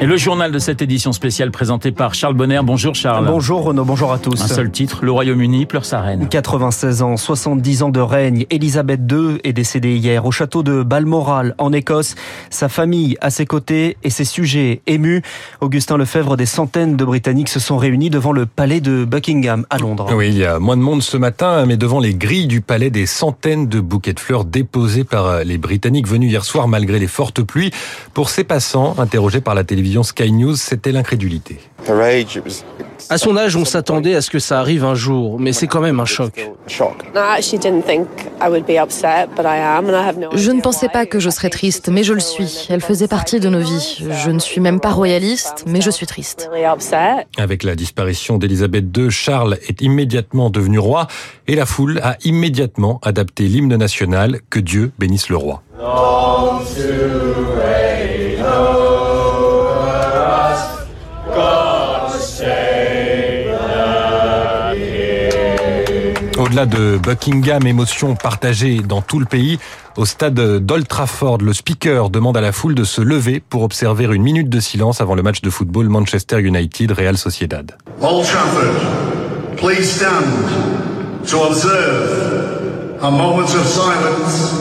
et le journal de cette édition spéciale présenté par Charles Bonner. Bonjour Charles. Bonjour Renaud, bonjour à tous. Un seul titre, le Royaume-Uni pleure sa reine. 96 ans, 70 ans de règne. Elisabeth II est décédée hier au château de Balmoral en Écosse. Sa famille à ses côtés et ses sujets émus. Augustin Lefebvre, des centaines de Britanniques se sont réunis devant le palais de Buckingham à Londres. Oui, il y a moins de monde ce matin, mais devant les grilles du palais, des centaines de bouquets de fleurs déposés par les Britanniques venus hier soir malgré les fortes pluies. Pour ces passants, interrogés par la télévision, Sky News, c'était l'incrédulité. À son âge, on s'attendait à ce que ça arrive un jour, mais c'est quand même un choc. Je ne pensais pas que je serais triste, mais je le suis. Elle faisait partie de nos vies. Je ne suis même pas royaliste, mais je suis triste. Avec la disparition d'Elisabeth II, Charles est immédiatement devenu roi et la foule a immédiatement adapté l'hymne national Que Dieu bénisse le roi. Au-delà de Buckingham, émotion partagée dans tout le pays, au stade d'Old Trafford, le speaker demande à la foule de se lever pour observer une minute de silence avant le match de football Manchester United-Real Sociedad. Old Trafford, please stand to observe a moment of silence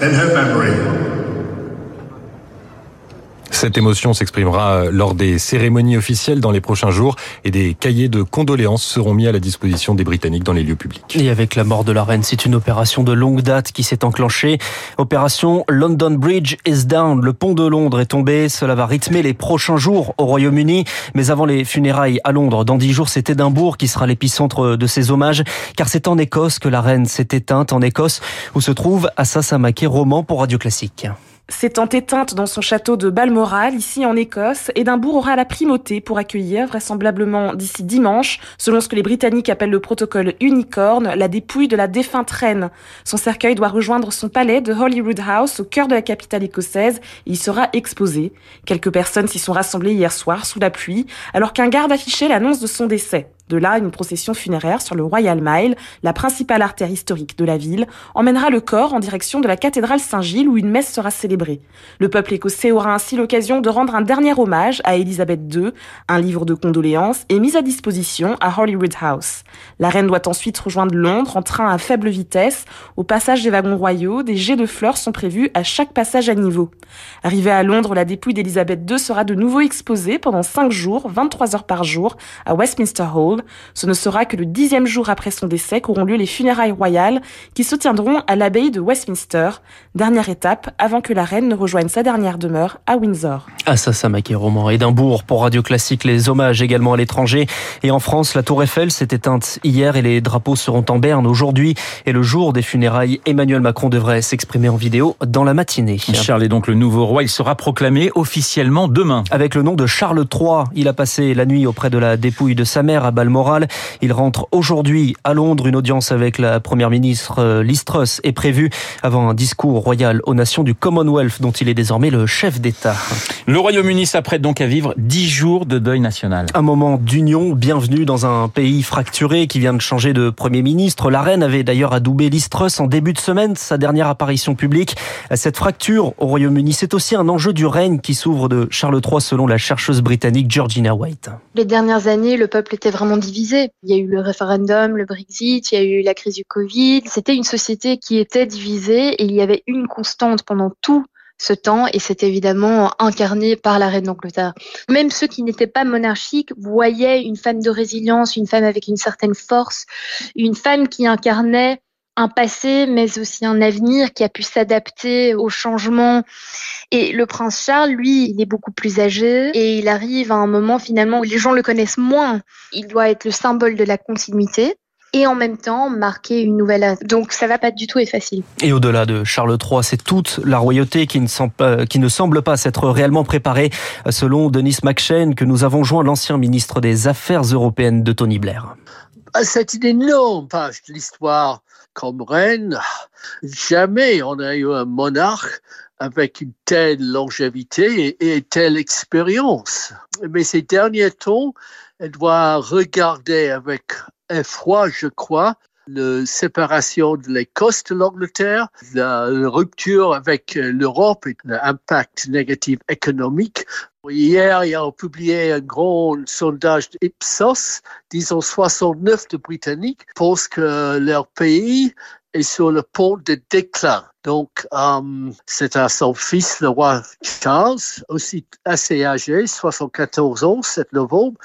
in her memory. Cette émotion s'exprimera lors des cérémonies officielles dans les prochains jours et des cahiers de condoléances seront mis à la disposition des Britanniques dans les lieux publics. Et avec la mort de la reine, c'est une opération de longue date qui s'est enclenchée. Opération London Bridge is down. Le pont de Londres est tombé. Cela va rythmer les prochains jours au Royaume-Uni. Mais avant les funérailles à Londres, dans dix jours, c'est Édimbourg qui sera l'épicentre de ces hommages. Car c'est en Écosse que la reine s'est éteinte. En Écosse, où se trouve Assa Samake, roman pour Radio Classique. S'étant éteinte dans son château de Balmoral, ici en Écosse, Édimbourg aura la primauté pour accueillir, vraisemblablement d'ici dimanche, selon ce que les Britanniques appellent le protocole unicorn, la dépouille de la défunte reine. Son cercueil doit rejoindre son palais de Holyrood House au cœur de la capitale écossaise et y sera exposé. Quelques personnes s'y sont rassemblées hier soir sous la pluie, alors qu'un garde affichait l'annonce de son décès. De là, une procession funéraire sur le Royal Mile, la principale artère historique de la ville, emmènera le corps en direction de la cathédrale Saint-Gilles où une messe sera célébrée. Le peuple écossais aura ainsi l'occasion de rendre un dernier hommage à Elisabeth II. Un livre de condoléances est mis à disposition à Holyrood House. La reine doit ensuite rejoindre Londres en train à faible vitesse. Au passage des wagons royaux, des jets de fleurs sont prévus à chaque passage à niveau. Arrivée à Londres, la dépouille d'Elisabeth II sera de nouveau exposée pendant 5 jours, 23 heures par jour, à Westminster Hall ce ne sera que le dixième jour après son décès qu'auront lieu les funérailles royales qui se tiendront à l'abbaye de Westminster, dernière étape avant que la reine ne rejoigne sa dernière demeure à Windsor. Ah ça, ça m'a roman Édimbourg pour Radio Classique, les hommages également à l'étranger. Et en France, la tour Eiffel s'est éteinte hier et les drapeaux seront en berne aujourd'hui. Et le jour des funérailles, Emmanuel Macron devrait s'exprimer en vidéo dans la matinée. Charles est donc le nouveau roi. Il sera proclamé officiellement demain. Avec le nom de Charles III. Il a passé la nuit auprès de la dépouille de sa mère à Balmoral. Il rentre aujourd'hui à Londres. Une audience avec la première ministre euh, Liz Truss est prévue avant un discours royal aux nations du Commonwealth dont il est désormais le chef d'État. Le Royaume-Uni s'apprête donc à vivre dix jours de deuil national. Un moment d'union, bienvenue dans un pays fracturé qui vient de changer de Premier ministre. La reine avait d'ailleurs adoubé Liz Truss en début de semaine, sa dernière apparition publique. Cette fracture au Royaume-Uni, c'est aussi un enjeu du règne qui s'ouvre de Charles III selon la chercheuse britannique Georgina White. Les dernières années, le peuple était vraiment divisé il y a eu le référendum, le Brexit, il y a eu la crise du Covid. C'était une société qui était divisée et il y avait une constante pendant tout ce temps et c'était évidemment incarné par la reine d'Angleterre. Même ceux qui n'étaient pas monarchiques voyaient une femme de résilience, une femme avec une certaine force, une femme qui incarnait un passé, mais aussi un avenir qui a pu s'adapter aux changements. Et le prince Charles, lui, il est beaucoup plus âgé et il arrive à un moment finalement où les gens le connaissent moins. Il doit être le symbole de la continuité et en même temps marquer une nouvelle âge. Donc ça va pas du tout être facile. Et au-delà de Charles III, c'est toute la royauté qui ne, semble, qui ne semble pas s'être réellement préparée, selon Denis McShane, que nous avons joint l'ancien ministre des Affaires européennes de Tony Blair. C'est une énorme page de l'histoire comme reine. Jamais on a eu un monarque avec une telle longévité et, et telle expérience. Mais ces derniers temps, elle doit regarder avec effroi, je crois, la séparation de l'Écosse de l'Angleterre, la rupture avec l'Europe et l'impact négatif économique. Hier, il a publié un grand sondage d'Ipsos, disons 69 de Britanniques pensent que leur pays est sur le pont de déclin. Donc, euh, c'est à son fils, le roi Charles, aussi assez âgé, 74 ans, 7 novembre,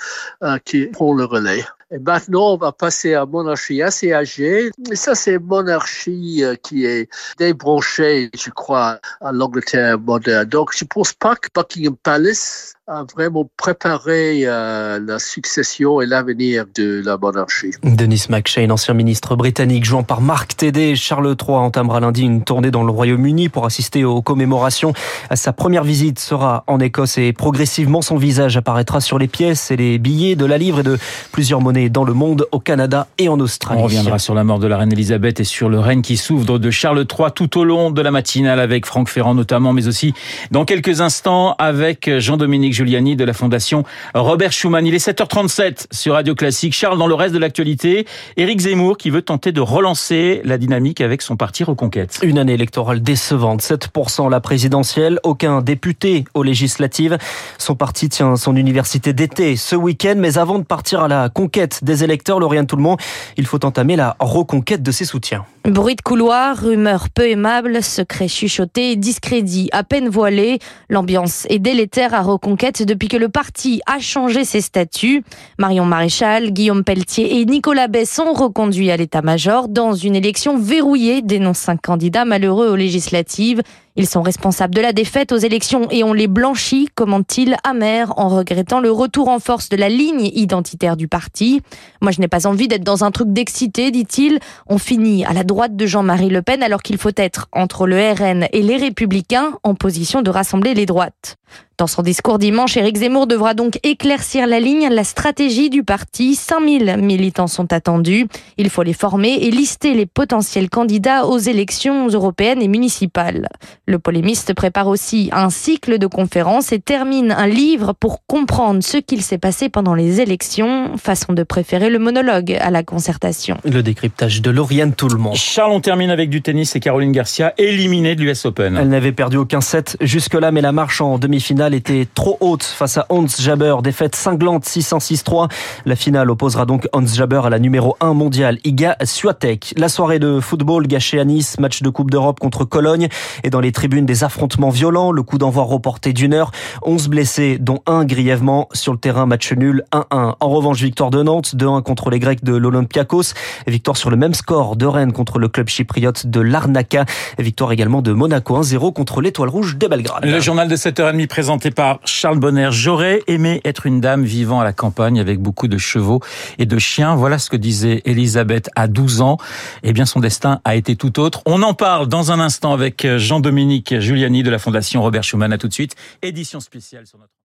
euh, qui prend le relais. Et maintenant, on va passer à monarchie assez âgée. Et ça, c'est monarchie euh, qui est débranchée, je crois, à l'Angleterre moderne. Donc, je pense pas que Buckingham Palace a vraiment préparé euh, la succession et l'avenir de la monarchie. Denis McShane, ancien ministre britannique, jouant par Marc Tédé, Charles III entamera lundi une tournée dans le Royaume-Uni pour assister aux commémorations. Sa première visite sera en Écosse et progressivement son visage apparaîtra sur les pièces et les billets de la livre et de plusieurs monnaies dans le monde, au Canada et en Australie. On reviendra sur la mort de la reine Elisabeth et sur le règne qui s'ouvre de Charles III tout au long de la matinale avec Franck Ferrand notamment, mais aussi dans quelques instants avec Jean-Dominique Giuliani de la Fondation Robert Schuman. Il est 7h37 sur Radio Classique. Charles, dans le reste de l'actualité, Éric Zemmour qui veut tenter de relancer la dynamique avec son parti Reconquête. Une année électorale décevante, 7% la présidentielle, aucun député aux législatives. Son parti tient son université d'été ce week-end, mais avant de partir à la conquête des électeurs, Lauriane Tout-le-Monde, il faut entamer la reconquête de ses soutiens. Bruit de couloir, rumeurs peu aimables, secrets chuchotés, discrédits à peine voilés. L'ambiance est délétère à Reconquête depuis que le parti a changé ses statuts. Marion Maréchal, Guillaume Pelletier et Nicolas Bay sont reconduits à l'état-major dans une élection verrouillée, dénoncent un candidat malheureux aux législatives. Ils sont responsables de la défaite aux élections et on les blanchit, commente-t-il, amer, en regrettant le retour en force de la ligne identitaire du parti. Moi, je n'ai pas envie d'être dans un truc d'excité, dit-il. On finit à la droite de Jean-Marie Le Pen alors qu'il faut être entre le RN et les Républicains en position de rassembler les droites. Dans son discours dimanche, Éric Zemmour devra donc éclaircir la ligne, la stratégie du parti. 5000 militants sont attendus. Il faut les former et lister les potentiels candidats aux élections européennes et municipales. Le polémiste prépare aussi un cycle de conférences et termine un livre pour comprendre ce qu'il s'est passé pendant les élections, façon de préférer le monologue à la concertation. Le décryptage de Lauriane Tout le monde. Charles, on termine avec du tennis et Caroline Garcia éliminée de l'US Open. Elle n'avait perdu aucun set jusque-là, mais la marche en demi-finale était trop haute face à Hans Jaber. Défaite cinglante 6-1-6-3. La finale opposera donc Hans Jaber à la numéro 1 mondiale, Iga Swiatek. La soirée de football gâchée à Nice, match de Coupe d'Europe contre Cologne et dans les tribunes des affrontements violents, le coup d'envoi reporté d'une heure, 11 blessés dont un grièvement sur le terrain match nul 1-1. En revanche, victoire de Nantes 2-1 contre les Grecs de l'Olympiakos, victoire sur le même score de Rennes contre le club chypriote de Larnaca, victoire également de Monaco 1-0 contre l'Étoile Rouge de Belgrade. Le journal de 7h30 par Charles Bonner. J'aurais aimé être une dame vivant à la campagne avec beaucoup de chevaux et de chiens. Voilà ce que disait Elisabeth à 12 ans. Eh bien, son destin a été tout autre. On en parle dans un instant avec Jean-Dominique Giuliani de la Fondation Robert Schuman. À tout de suite. Édition spéciale sur notre